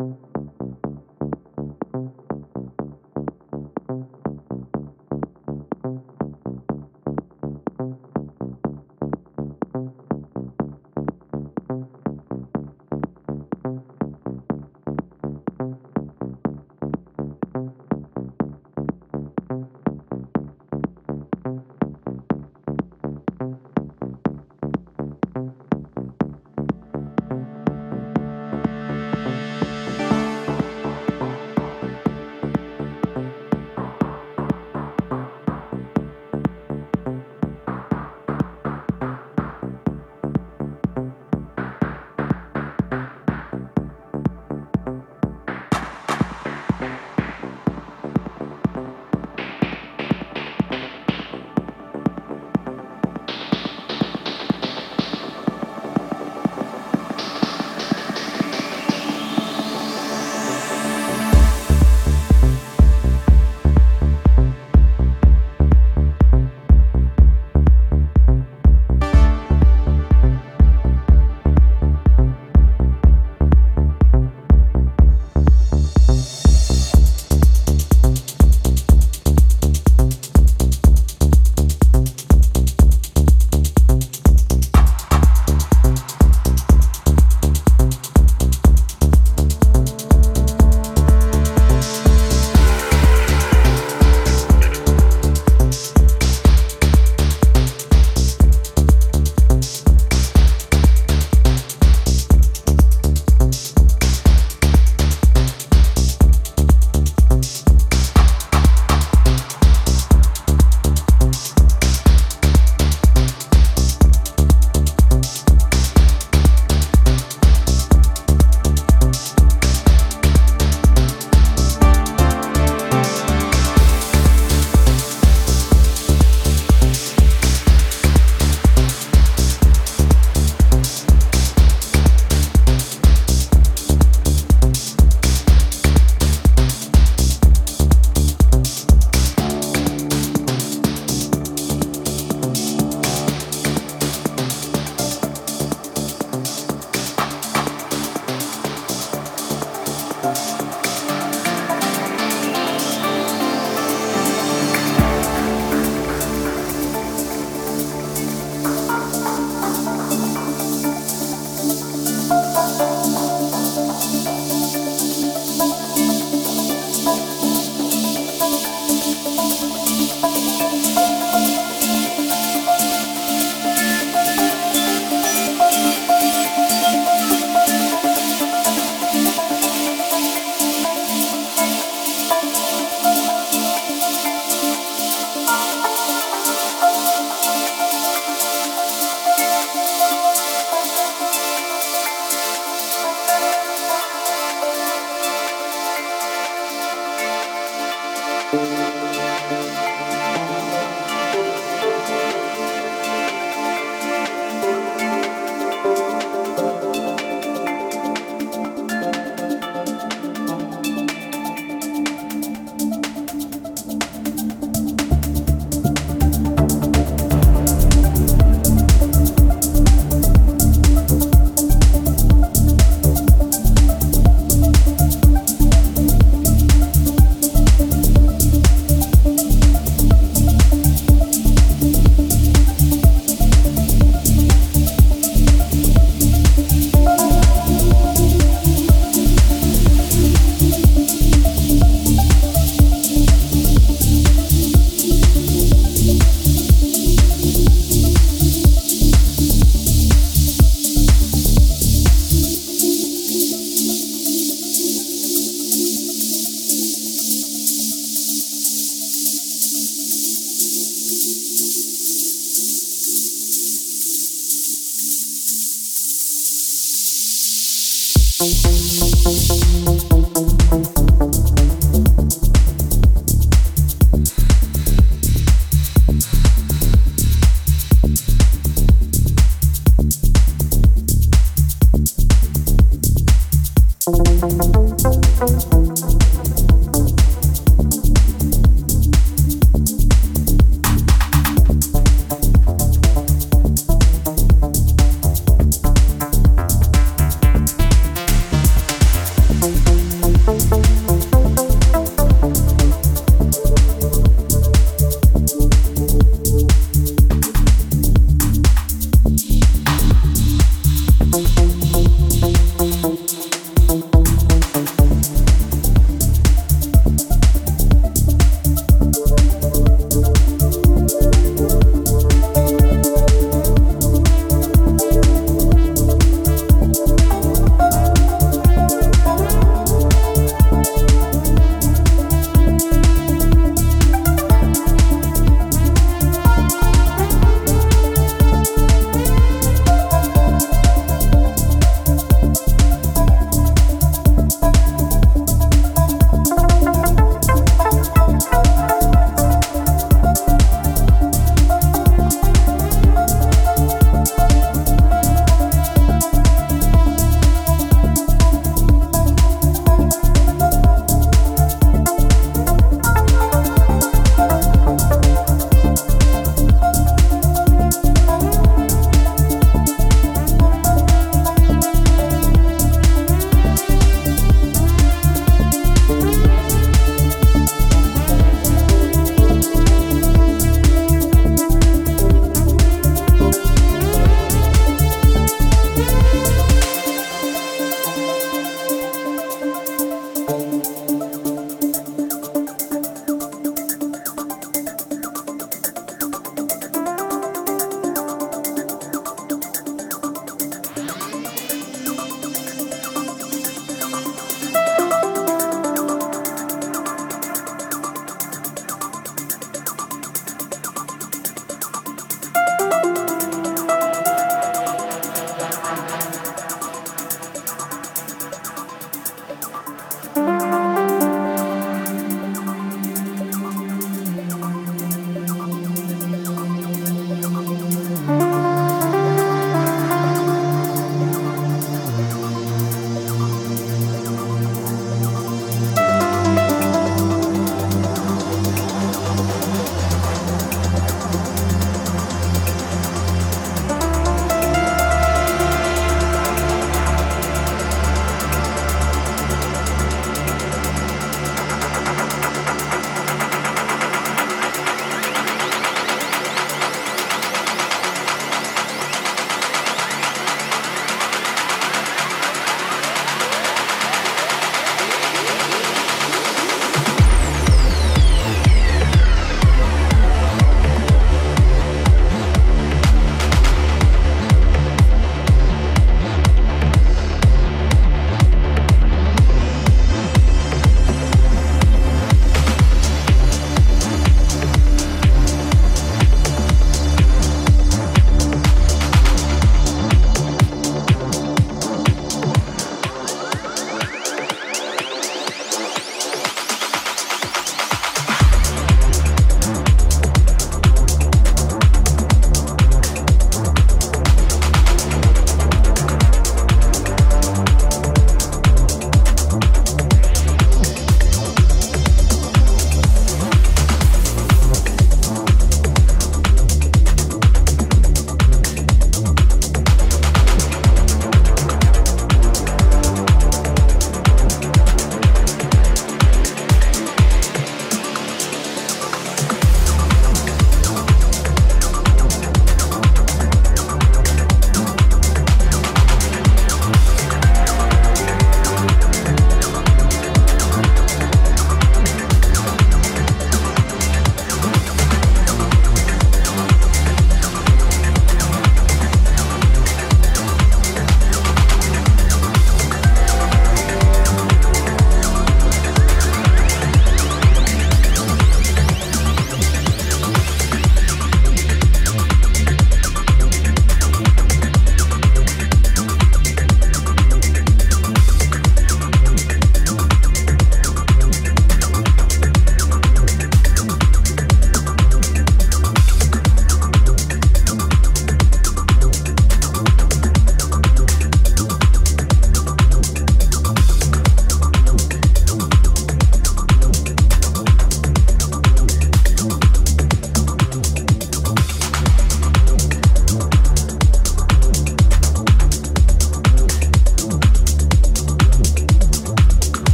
Thank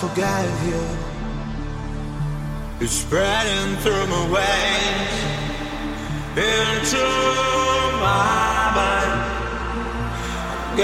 forgave you. It's spreading through my veins into my mind. I'm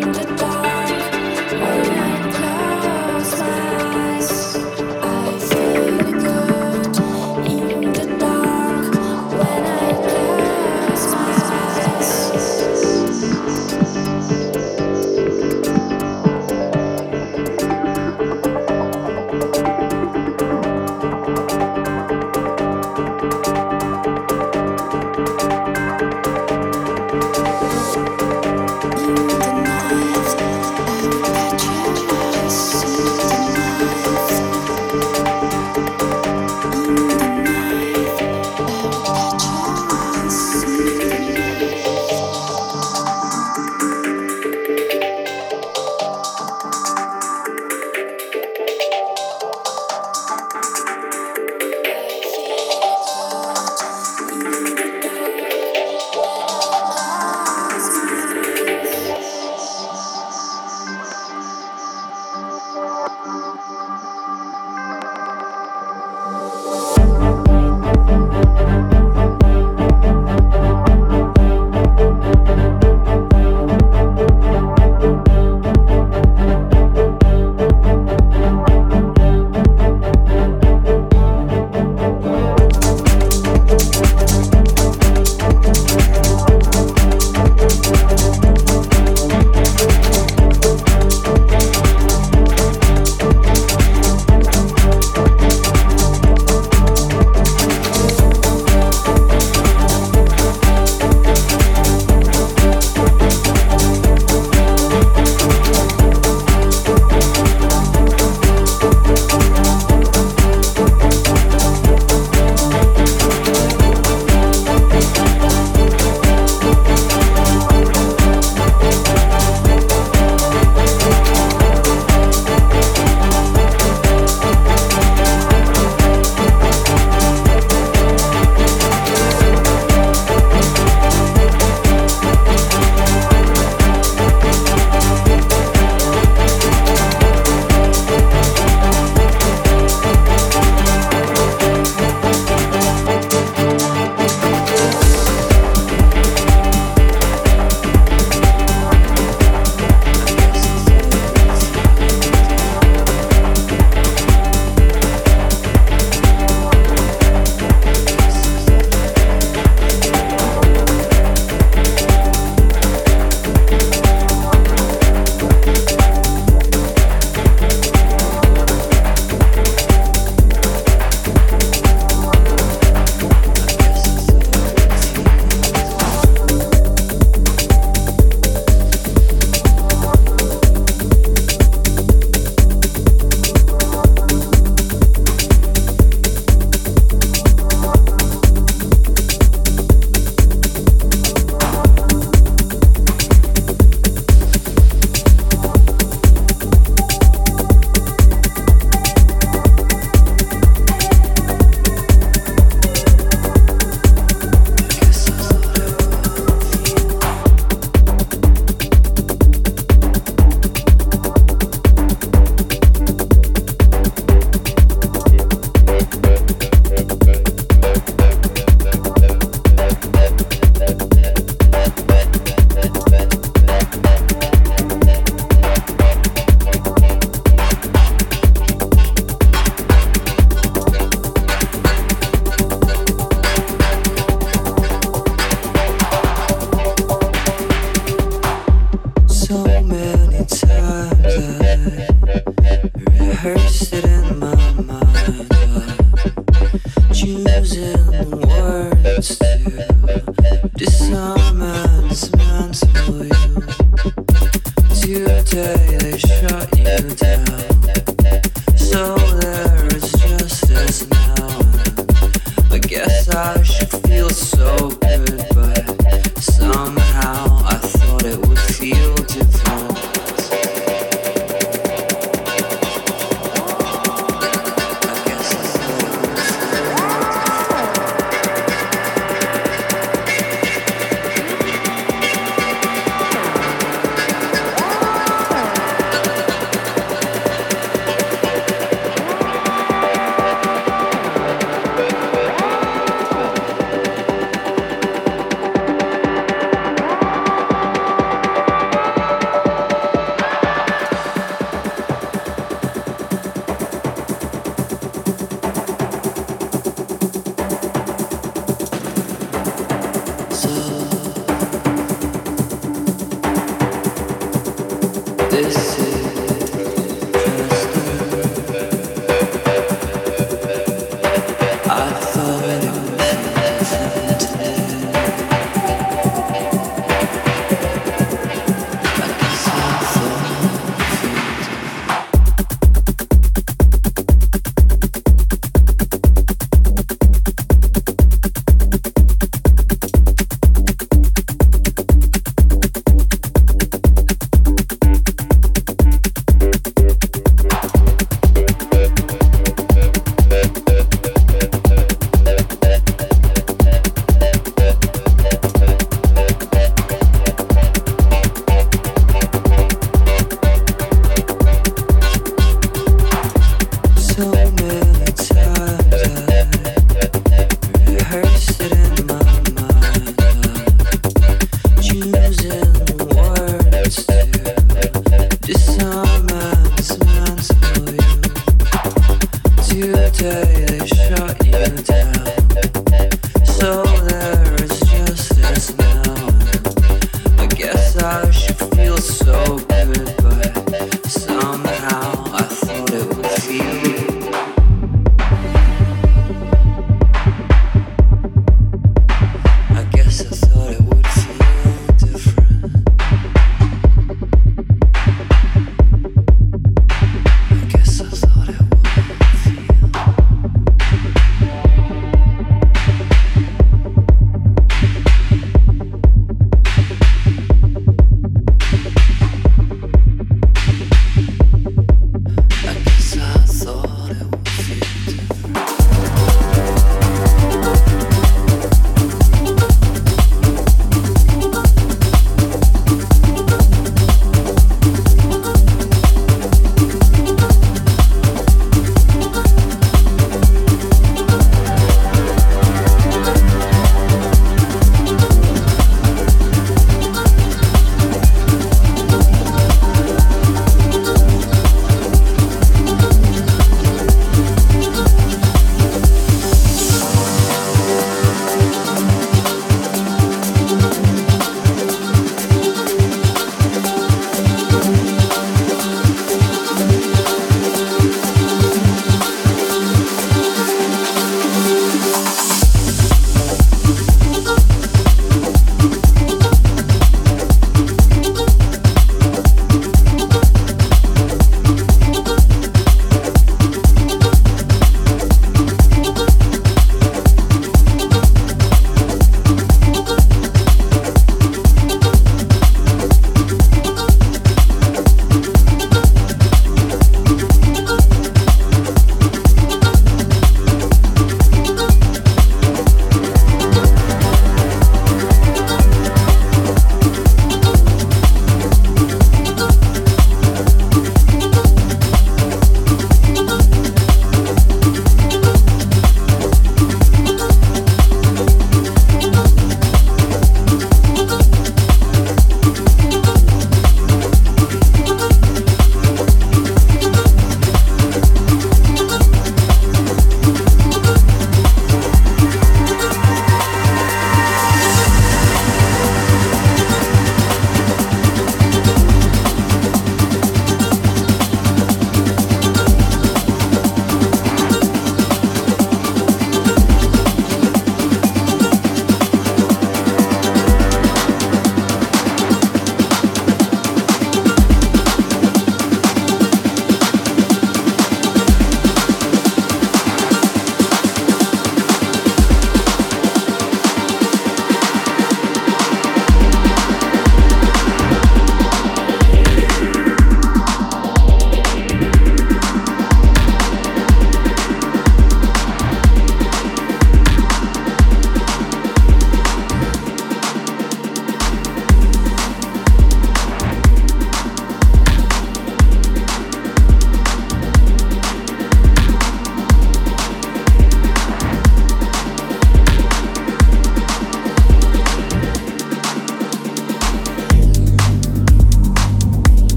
In the dark.